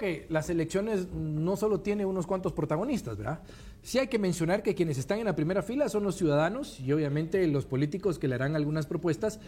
que las elecciones no solo tienen unos cuantos protagonistas, ¿verdad? Sí hay que mencionar que quienes están en la primera fila son los ciudadanos y obviamente los políticos que le harán algunas propuestas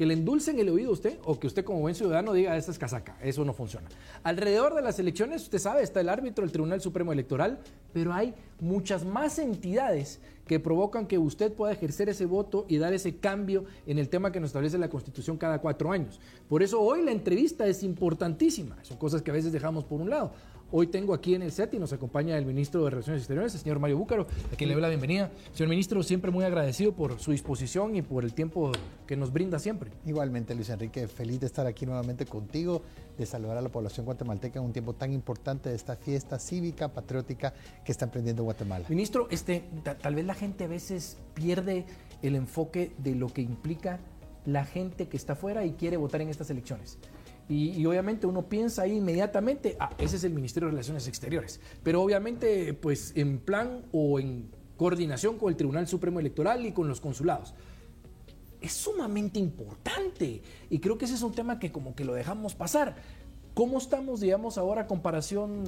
que le endulcen el oído a usted o que usted como buen ciudadano diga, esta es casaca, eso no funciona. Alrededor de las elecciones, usted sabe, está el árbitro, el Tribunal Supremo Electoral, pero hay muchas más entidades que provocan que usted pueda ejercer ese voto y dar ese cambio en el tema que nos establece la Constitución cada cuatro años. Por eso hoy la entrevista es importantísima, son cosas que a veces dejamos por un lado. Hoy tengo aquí en el set y nos acompaña el ministro de Relaciones Exteriores, el señor Mario Búcaro, a quien le doy la bienvenida. Señor ministro, siempre muy agradecido por su disposición y por el tiempo que nos brinda siempre. Igualmente, Luis Enrique, feliz de estar aquí nuevamente contigo, de saludar a la población guatemalteca en un tiempo tan importante de esta fiesta cívica, patriótica que está emprendiendo Guatemala. Ministro, este, tal vez la gente a veces pierde el enfoque de lo que implica la gente que está afuera y quiere votar en estas elecciones. Y, obviamente uno piensa ahí inmediatamente, ah, ese es el Ministerio de Relaciones Exteriores. Pero obviamente, pues en plan o en coordinación con el Tribunal Supremo Electoral y con los consulados. Es sumamente importante y creo que ese es un tema que como que lo dejamos pasar. ¿Cómo estamos, digamos, ahora a comparación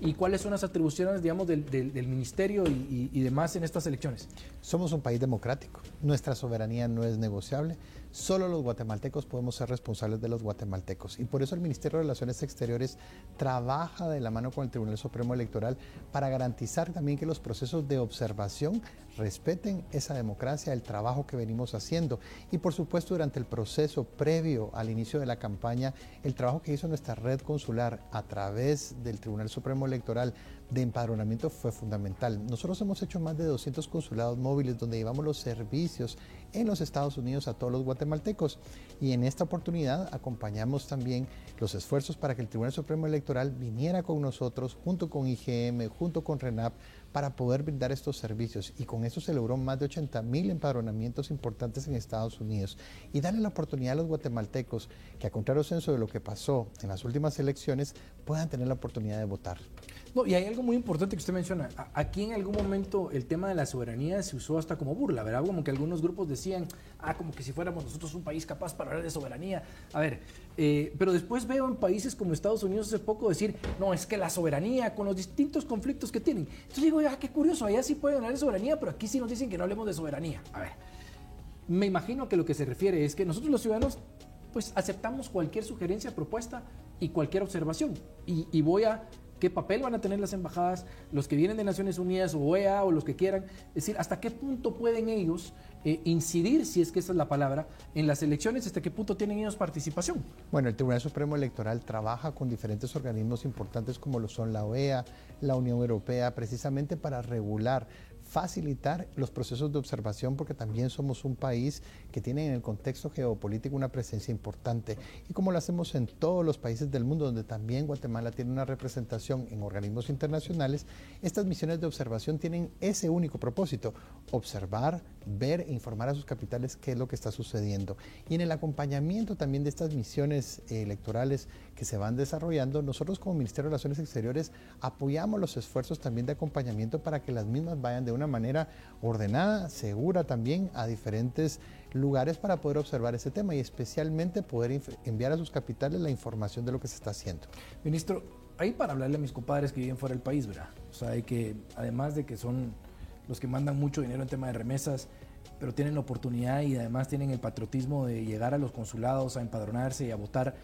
y cuáles son las atribuciones, digamos, del, ministerio y, demás en estas elecciones? Somos un país democrático. Nuestra soberanía no es negociable. Solo los guatemaltecos podemos ser responsables de los guatemaltecos. Y por eso el Ministerio de Relaciones Exteriores trabaja de la mano con el Tribunal Supremo Electoral para garantizar también que los procesos de observación respeten esa democracia, el trabajo que venimos haciendo. Y por supuesto, durante el proceso previo al inicio de la campaña, el trabajo que hizo nuestra red consular a través del Tribunal Supremo Electoral de empadronamiento fue fundamental. Nosotros hemos hecho más de 200 consulados móviles donde llevamos los servicios en los Estados Unidos a todos los guatemaltecos y en esta oportunidad acompañamos también los esfuerzos para que el Tribunal Supremo Electoral viniera con nosotros junto con IGM, junto con RENAP para poder brindar estos servicios y con eso se logró más de 80 mil empadronamientos importantes en Estados Unidos y darle la oportunidad a los guatemaltecos que a contrario censo de lo que pasó en las últimas elecciones puedan tener la oportunidad de votar. No, y hay algo muy importante que usted menciona. Aquí en algún momento el tema de la soberanía se usó hasta como burla, ¿verdad? Como que algunos grupos decían, ah, como que si fuéramos nosotros un país capaz para hablar de soberanía. A ver, eh, pero después veo en países como Estados Unidos hace poco decir, no, es que la soberanía con los distintos conflictos que tienen. Entonces digo, ah, qué curioso, allá sí pueden hablar de soberanía, pero aquí sí nos dicen que no hablemos de soberanía. A ver, me imagino que lo que se refiere es que nosotros los ciudadanos pues aceptamos cualquier sugerencia, propuesta y cualquier observación. y voy a qué papel van a tener las embajadas, los que vienen de Naciones Unidas o OEA o los que quieran, es decir, hasta qué punto pueden ellos eh, incidir, si es que esa es la palabra, en las elecciones, hasta qué punto tienen ellos participación. Bueno, el Tribunal Supremo Electoral trabaja con diferentes organismos importantes como lo son la OEA, la Unión Europea, precisamente para regular facilitar los procesos de observación porque también somos un país que tiene en el contexto geopolítico una presencia importante y como lo hacemos en todos los países del mundo donde también Guatemala tiene una representación en organismos internacionales, estas misiones de observación tienen ese único propósito, observar, ver e informar a sus capitales qué es lo que está sucediendo. Y en el acompañamiento también de estas misiones electorales que se van desarrollando, nosotros como Ministerio de Relaciones Exteriores apoyamos los esfuerzos también de acompañamiento para que las mismas vayan de una manera ordenada, segura también a diferentes lugares para poder observar ese tema y especialmente poder enviar a sus capitales la información de lo que se está haciendo. Ministro, ahí para hablarle a mis compadres que viven fuera del país, ¿verdad? O sea, hay que, además de que son los que mandan mucho dinero en tema de remesas, pero tienen la oportunidad y además tienen el patriotismo de llegar a los consulados a empadronarse y a votar.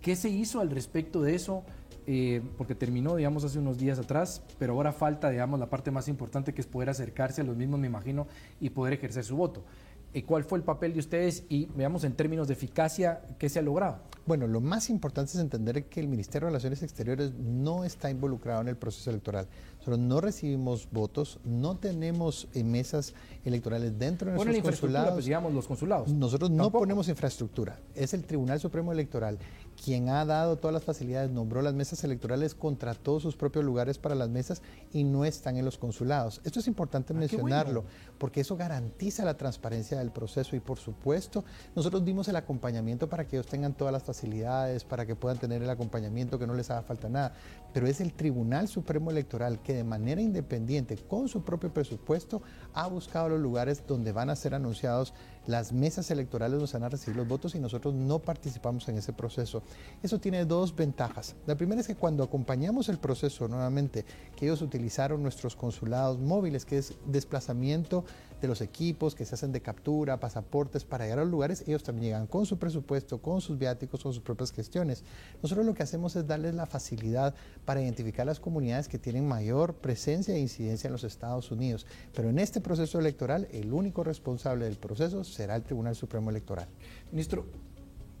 ¿Qué se hizo al respecto de eso? Eh, porque terminó, digamos, hace unos días atrás, pero ahora falta, digamos, la parte más importante que es poder acercarse a los mismos, me imagino, y poder ejercer su voto. ¿Y cuál fue el papel de ustedes y veamos en términos de eficacia qué se ha logrado? Bueno, lo más importante es entender que el Ministerio de Relaciones Exteriores no está involucrado en el proceso electoral. Nosotros no recibimos votos, no tenemos eh, mesas electorales dentro de nuestros consulados. Pues, digamos, los consulados. Nosotros no ponemos infraestructura. Es el Tribunal Supremo Electoral quien ha dado todas las facilidades, nombró las mesas electorales, contrató sus propios lugares para las mesas y no están en los consulados. Esto es importante ah, mencionarlo porque eso garantiza la transparencia del proceso y por supuesto nosotros dimos el acompañamiento para que ellos tengan todas las facilidades, para que puedan tener el acompañamiento, que no les haga falta nada. Pero es el Tribunal Supremo Electoral que de manera independiente, con su propio presupuesto, ha buscado los lugares donde van a ser anunciados Las mesas electorales nos van a recibir los votos y nosotros no participamos en ese proceso. Eso tiene dos ventajas. La primera es que cuando acompañamos el proceso nuevamente, que ellos utilizaron nuestros consulados móviles, que es desplazamiento de los equipos que se hacen de captura, pasaportes para llegar a los lugares, ellos también llegan con su presupuesto, con sus viáticos, con sus propias gestiones. Nosotros lo que hacemos es darles la facilidad para identificar las comunidades que tienen mayor presencia e incidencia en los Estados Unidos. Pero en este proceso electoral, el único responsable del proceso será el Tribunal Supremo Electoral. Ministro,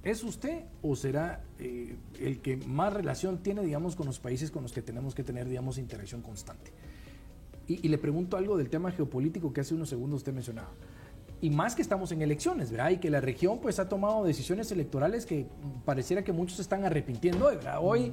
¿Es usted o será eh, el que más relación tiene, digamos, con los países con los que tenemos que tener, digamos, interacción constante? Y, le pregunto algo del tema geopolítico que hace unos segundos usted mencionaba. Y más que estamos en elecciones, ¿verdad? Y que la región pues ha tomado decisiones electorales que pareciera que muchos están arrepintiendo, ¿verdad? Hoy,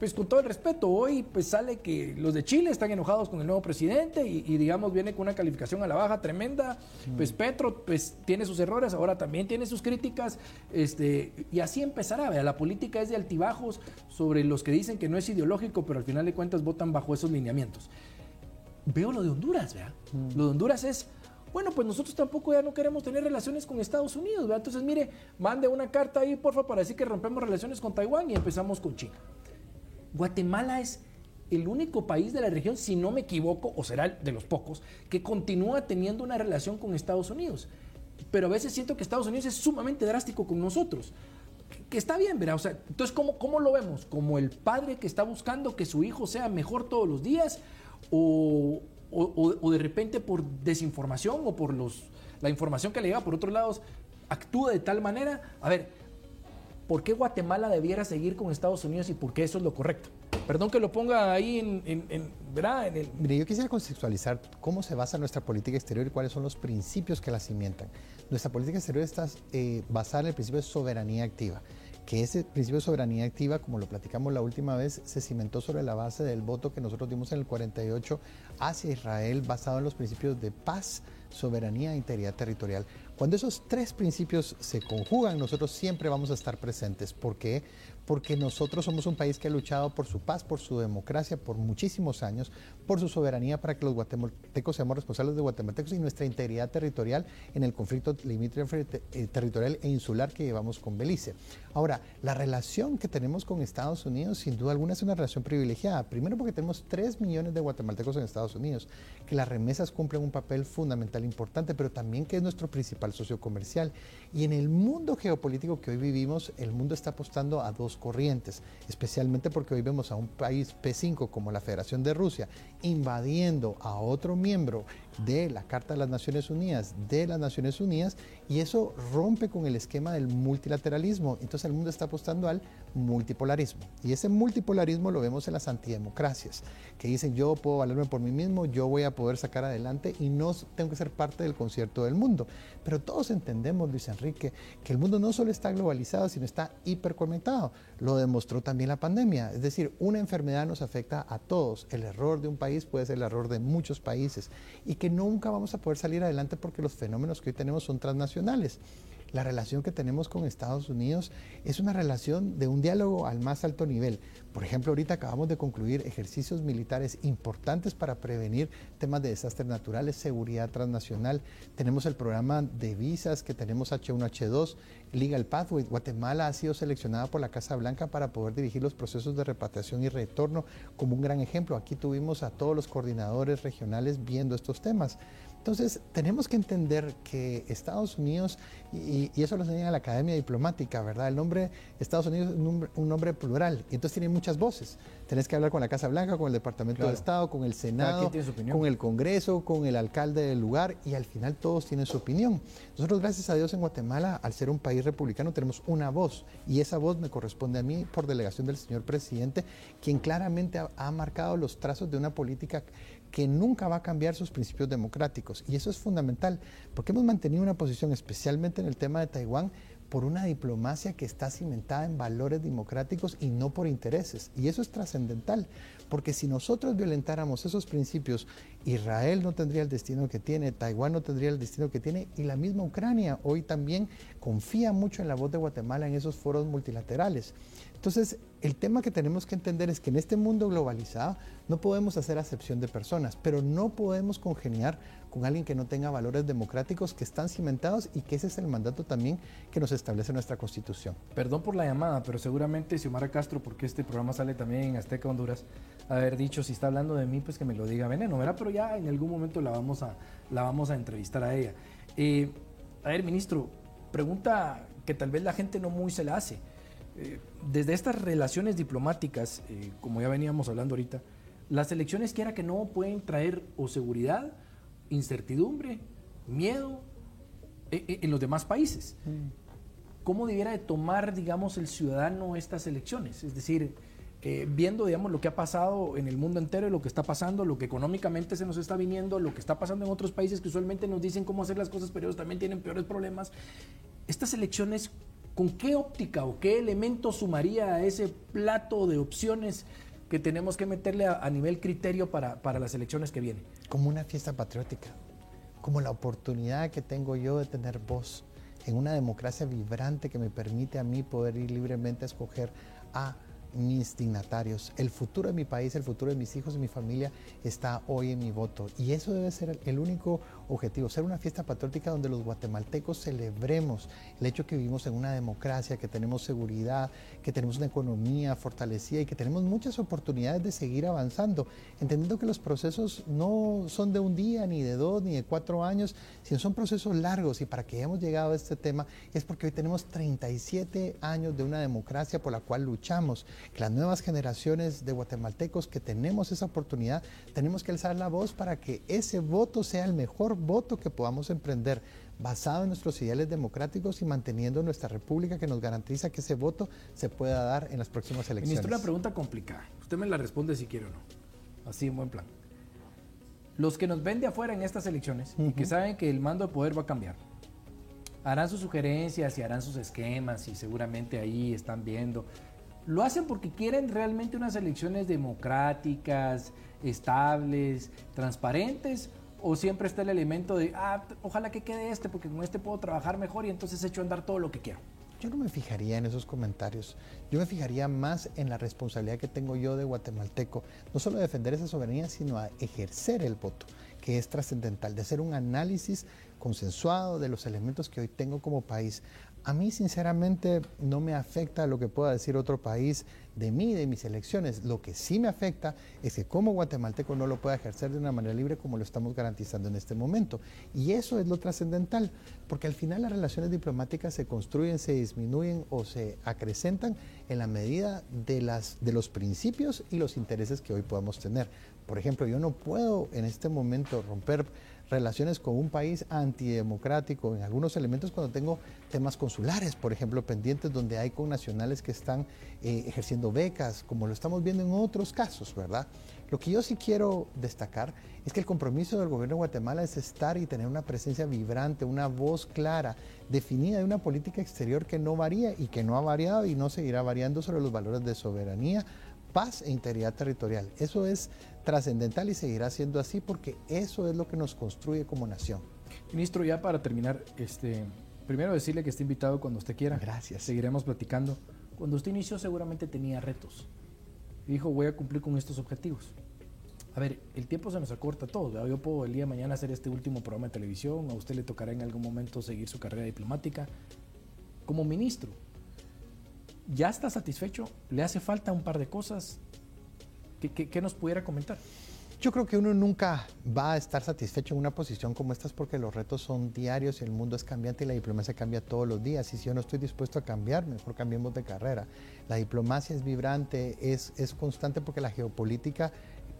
pues con todo el respeto, hoy pues sale que los de Chile están enojados con el nuevo presidente y, digamos viene con una calificación a la baja tremenda. Pues Petro pues tiene sus errores, ahora también tiene sus críticas. Este, y así empezará, ¿verdad? La política es de altibajos sobre los que dicen que no es ideológico, pero al final de cuentas votan bajo esos lineamientos veo lo de Honduras, ¿verdad? Mm. Lo de Honduras es, bueno, pues nosotros tampoco ya no queremos tener relaciones con Estados Unidos, ¿verdad? Entonces, mire, mande una carta ahí, porfa, para decir que rompemos relaciones con Taiwán y empezamos con China. Guatemala es el único país de la región, si no me equivoco, o será de los pocos, que continúa teniendo una relación con Estados Unidos. Pero a veces siento que Estados Unidos es sumamente drástico con nosotros. Que, está bien, ¿verdad? O sea, entonces, ¿cómo, ¿cómo lo vemos? ¿Como el padre que está buscando que su hijo sea mejor todos los días? O, de repente por desinformación o por los, la información que le llega por otros lados actúa de tal manera. A ver, ¿por qué Guatemala debiera seguir con Estados Unidos y por qué eso es lo correcto? Perdón que lo ponga ahí en, ¿verdad? En el... Mire, yo quisiera conceptualizar cómo se basa nuestra política exterior y cuáles son los principios que la cimentan. Nuestra política exterior está eh, basada en el principio de soberanía activa que ese principio de soberanía activa, como lo platicamos la última vez, se cimentó sobre la base del voto que nosotros dimos en el 48 hacia Israel, basado en los principios de paz, soberanía e integridad territorial. Cuando esos tres principios se conjugan, nosotros siempre vamos a estar presentes. ¿Por qué? porque nosotros somos un país que ha luchado por su paz, por su democracia por muchísimos años, por su soberanía para que los guatemaltecos seamos responsables de guatemaltecos y nuestra integridad territorial en el conflicto limítrofe eh, territorial e insular que llevamos con Belice. Ahora, la relación que tenemos con Estados Unidos, sin duda alguna, es una relación privilegiada. Primero porque tenemos 3 millones de guatemaltecos en Estados Unidos, que las remesas cumplen un papel fundamental importante, pero también que es nuestro principal socio comercial. Y en el mundo geopolítico que hoy vivimos, el mundo está apostando a dos corrientes, especialmente porque hoy vemos a un país P5 como la Federación de Rusia invadiendo a otro miembro de la Carta de las Naciones Unidas, de las Naciones Unidas, y eso rompe con el esquema del multilateralismo. Entonces el mundo está apostando al multipolarismo. Y ese multipolarismo lo vemos en las antidemocracias, que dicen yo puedo valerme por mí mismo, yo voy a poder sacar adelante y no tengo que ser parte del concierto del mundo. Pero todos entendemos, Luis Enrique, que el mundo no solo está globalizado, sino está hiperconectado. Lo demostró también la pandemia. Es decir, una enfermedad nos afecta a todos. El error de un país puede ser el error de muchos países. Y que nunca vamos a poder salir adelante porque los fenómenos que hoy tenemos son transnacionales. La relación que tenemos con Estados Unidos es una relación de un diálogo al más alto nivel. Por ejemplo, ahorita acabamos de concluir ejercicios militares importantes para prevenir temas de desastres naturales, seguridad transnacional. Tenemos el programa de visas que tenemos H1H2, Legal Pathway. Guatemala ha sido seleccionada por la Casa Blanca para poder dirigir los procesos de repatriación y retorno como un gran ejemplo. Aquí tuvimos a todos los coordinadores regionales viendo estos temas. Entonces, tenemos que entender que Estados Unidos, y, eso lo enseña la Academia Diplomática, ¿verdad? El nombre Estados Unidos es un nombre, plural, y entonces tiene muchas voces. Tenés que hablar con la Casa Blanca, con el Departamento de Estado, con el Senado, con el Congreso, con el alcalde del lugar, y al final todos tienen su opinión. Nosotros, gracias a Dios, en Guatemala, al ser un país republicano, tenemos una voz, y esa voz me corresponde a mí por delegación del señor presidente, quien claramente ha marcado los trazos de una política que nunca va a cambiar sus principios democráticos. Y eso es fundamental, porque hemos mantenido una posición, especialmente en el tema de Taiwán, por una diplomacia que está cimentada en valores democráticos y no por intereses. Y eso es trascendental, porque si nosotros violentáramos esos principios, Israel no tendría el destino que tiene, Taiwán no tendría el destino que tiene, y la misma Ucrania hoy también confía mucho en la voz de Guatemala en esos foros multilaterales. Entonces, el tema que tenemos que entender es que en este mundo globalizado no podemos hacer acepción de personas, pero no podemos congeniar con alguien que no tenga valores democráticos que están cimentados y que ese es el mandato también que nos establece nuestra Constitución. Perdón por la llamada, pero seguramente Xiomara Castro, porque este programa sale también en Azteca Honduras, haber dicho si está hablando de mí, pues que me lo diga Veneno, ¿verdad? Pero ya en algún momento la vamos a, la vamos a entrevistar a ella. Eh, a ver, ministro, pregunta que tal vez la gente no muy se la hace. Eh, desde estas relaciones diplomáticas, eh, como ya veníamos hablando ahorita, las elecciones quiera que no pueden traer o seguridad, incertidumbre, miedo en los demás países. Mm. ¿Cómo debiera de tomar, digamos, el ciudadano estas elecciones? Es decir, eh, viendo, digamos, lo que ha pasado en el mundo entero, lo que está pasando, lo que económicamente se nos está viniendo, lo que está pasando en otros países que usualmente nos dicen cómo hacer las cosas, pero ellos también tienen peores problemas. Estas elecciones, ¿con qué óptica o qué elemento sumaría a ese plato de opciones que tenemos que meterle a, nivel criterio para, para las elecciones que vienen? Como una fiesta patriótica, como la oportunidad que tengo yo de tener voz en una democracia vibrante que me permite a mí poder ir libremente a escoger a mis dignatarios. El futuro de mi país, el futuro de mis hijos y mi familia está hoy en mi voto. Y eso debe ser el único objetivo, ser una fiesta patriótica donde los guatemaltecos celebremos el hecho que vivimos en una democracia, que tenemos seguridad, que tenemos una economía fortalecida y que tenemos muchas oportunidades de seguir avanzando, entendiendo que los procesos no son de un día, ni de dos, ni de cuatro años, sino son procesos largos y para que hayamos llegado a este tema es porque hoy tenemos 37 años de una democracia por la cual luchamos, que las nuevas generaciones de guatemaltecos que tenemos esa oportunidad, tenemos que alzar la voz para que ese voto sea el mejor voto que podamos emprender basado en nuestros ideales democráticos y manteniendo nuestra república que nos garantiza que ese voto se pueda dar en las próximas elecciones. Ministro, una pregunta complicada. Usted me la responde si quiere o no. Así en buen plan. Los que nos ven de afuera en estas elecciones y que saben que el mando de poder va a cambiar, harán sus sugerencias y harán sus esquemas y seguramente ahí están viendo. Lo hacen porque quieren realmente unas elecciones democráticas, estables, transparentes o siempre está el elemento de, ah, ojalá que quede este, porque con este puedo trabajar mejor y entonces echo a andar todo lo que quiero. Yo no me fijaría en esos comentarios. Yo me fijaría más en la responsabilidad que tengo yo de guatemalteco, no solo de defender esa soberanía, sino a ejercer el voto, que es trascendental, de hacer un análisis consensuado de los elementos que hoy tengo como país. A mí sinceramente no me afecta lo que pueda decir otro país de mí, de mis elecciones. Lo que sí me afecta es que como guatemalteco no lo pueda ejercer de una manera libre como lo estamos garantizando en este momento. Y eso es lo trascendental, porque al final las relaciones diplomáticas se construyen, se disminuyen o se acrecentan en la medida de, las, de los principios y los intereses que hoy podamos tener. Por ejemplo, yo no puedo en este momento romper relaciones con un país antidemocrático en algunos elementos cuando tengo temas consulares, por ejemplo, pendientes donde hay connacionales que están eh, ejerciendo becas, como lo estamos viendo en otros casos, ¿verdad? Lo que yo sí quiero destacar es que el compromiso del gobierno de Guatemala es estar y tener una presencia vibrante, una voz clara, definida de una política exterior que no varía y que no ha variado y no seguirá variando sobre los valores de soberanía, paz e integridad territorial. Eso es trascendental y seguirá siendo así porque eso es lo que nos construye como nación. Ministro, ya para terminar, este, primero decirle que está invitado cuando usted quiera. Gracias. Seguiremos platicando. Cuando usted inició seguramente tenía retos. Dijo, voy a cumplir con estos objetivos. A ver, el tiempo se nos acorta a todos. Yo puedo el día de mañana hacer este último programa de televisión, a usted le tocará en algún momento seguir su carrera diplomática. Como ministro, ¿ya está satisfecho? ¿Le hace falta un par de cosas? ¿Qué, nos pudiera comentar? Yo creo que uno nunca va a estar satisfecho en una posición como esta porque los retos son diarios y el mundo es cambiante y la diplomacia cambia todos los días. Y si yo no estoy dispuesto a cambiar, mejor cambiemos de carrera. La diplomacia es vibrante, es, es constante porque la geopolítica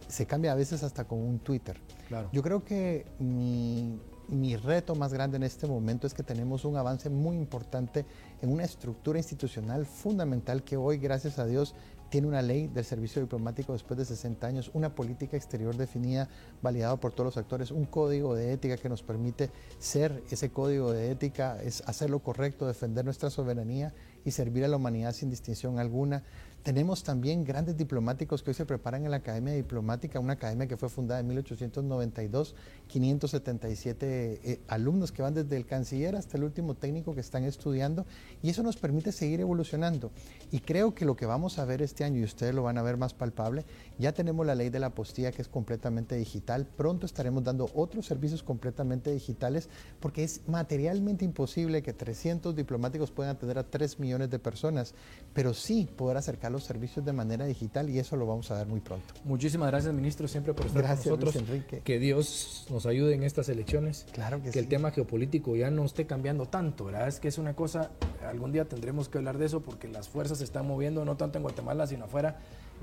se cambia a veces hasta con un Twitter. Claro. Yo creo que mi, mi reto más grande en este momento es que tenemos un avance muy importante en una estructura institucional fundamental que hoy, gracias a Dios, tiene una ley del servicio diplomático después de 60 años, una política exterior definida, validada por todos los actores, un código de ética que nos permite ser ese código de ética, es hacer lo correcto, defender nuestra soberanía y servir a la humanidad sin distinción alguna. Tenemos también grandes diplomáticos que hoy se preparan en la Academia Diplomática, una academia que fue fundada en 1892, 577 eh, alumnos que van desde el canciller hasta el último técnico que están estudiando y eso nos permite seguir evolucionando. Y creo que lo que vamos a ver este año, y ustedes lo van a ver más palpable, ya tenemos la ley de la postilla que es completamente digital, pronto estaremos dando otros servicios completamente digitales porque es materialmente imposible que 300 diplomáticos puedan atender a 3 millones de personas, pero sí poder acercarlos servicios de manera digital y eso lo vamos a dar muy pronto. Muchísimas gracias, ministro, siempre por estar con nosotros. Enrique. Que Dios nos ayude en estas elecciones. Claro que, que el tema geopolítico ya no esté cambiando tanto, ¿verdad? Es que es una cosa, algún día tendremos que hablar de eso porque las fuerzas se están moviendo no tanto en Guatemala, sino afuera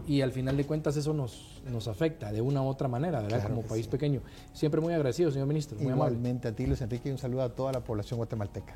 y al final de cuentas eso nos, nos afecta de una u otra manera, ¿verdad? Como país pequeño. Siempre muy agradecido, señor ministro. Muy Igualmente a ti, Luis Enrique, y un saludo a toda la población guatemalteca.